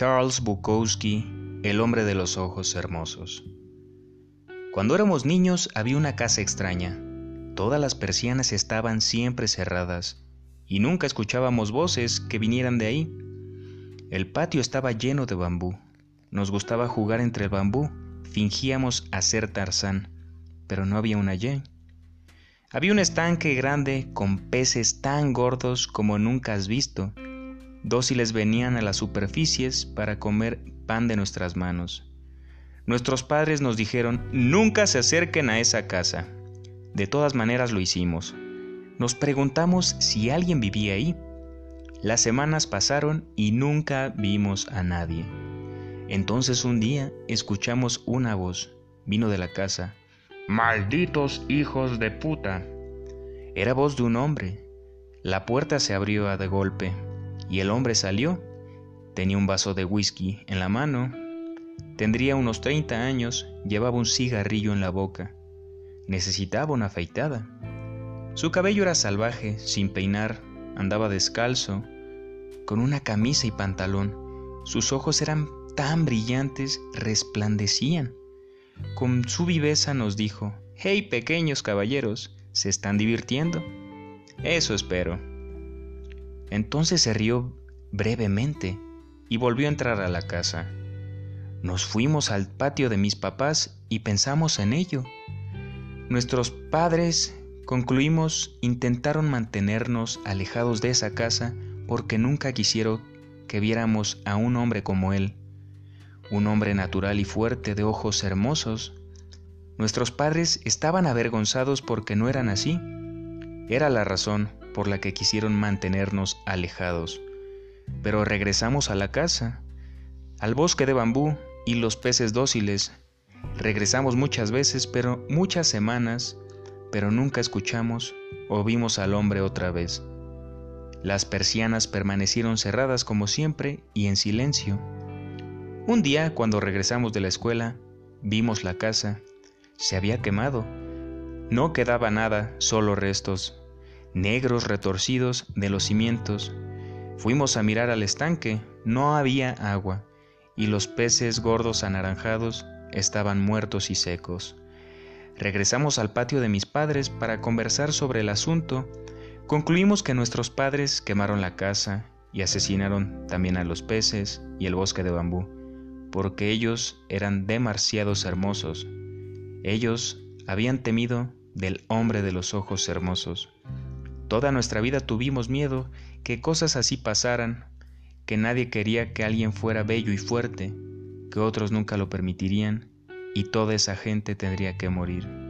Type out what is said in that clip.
Charles Bukowski, el hombre de los ojos hermosos. Cuando éramos niños había una casa extraña. Todas las persianas estaban siempre cerradas y nunca escuchábamos voces que vinieran de ahí. El patio estaba lleno de bambú. Nos gustaba jugar entre el bambú. Fingíamos hacer Tarzán, pero no había una Y. Había un estanque grande con peces tan gordos como nunca has visto dóciles venían a las superficies para comer pan de nuestras manos. Nuestros padres nos dijeron, nunca se acerquen a esa casa. De todas maneras lo hicimos. Nos preguntamos si alguien vivía ahí. Las semanas pasaron y nunca vimos a nadie. Entonces un día escuchamos una voz. Vino de la casa. Malditos hijos de puta. Era voz de un hombre. La puerta se abrió de golpe. Y el hombre salió. Tenía un vaso de whisky en la mano. Tendría unos 30 años, llevaba un cigarrillo en la boca. Necesitaba una afeitada. Su cabello era salvaje, sin peinar, andaba descalzo, con una camisa y pantalón. Sus ojos eran tan brillantes, resplandecían. Con su viveza nos dijo, Hey pequeños caballeros, ¿se están divirtiendo? Eso espero. Entonces se rió brevemente y volvió a entrar a la casa. Nos fuimos al patio de mis papás y pensamos en ello. Nuestros padres, concluimos, intentaron mantenernos alejados de esa casa porque nunca quisieron que viéramos a un hombre como él, un hombre natural y fuerte de ojos hermosos. Nuestros padres estaban avergonzados porque no eran así. Era la razón por la que quisieron mantenernos alejados. Pero regresamos a la casa, al bosque de bambú y los peces dóciles. Regresamos muchas veces, pero muchas semanas, pero nunca escuchamos o vimos al hombre otra vez. Las persianas permanecieron cerradas como siempre y en silencio. Un día, cuando regresamos de la escuela, vimos la casa. Se había quemado. No quedaba nada, solo restos negros retorcidos de los cimientos. Fuimos a mirar al estanque, no había agua, y los peces gordos anaranjados estaban muertos y secos. Regresamos al patio de mis padres para conversar sobre el asunto. Concluimos que nuestros padres quemaron la casa y asesinaron también a los peces y el bosque de bambú, porque ellos eran demasiados hermosos. Ellos habían temido del hombre de los ojos hermosos. Toda nuestra vida tuvimos miedo que cosas así pasaran, que nadie quería que alguien fuera bello y fuerte, que otros nunca lo permitirían, y toda esa gente tendría que morir.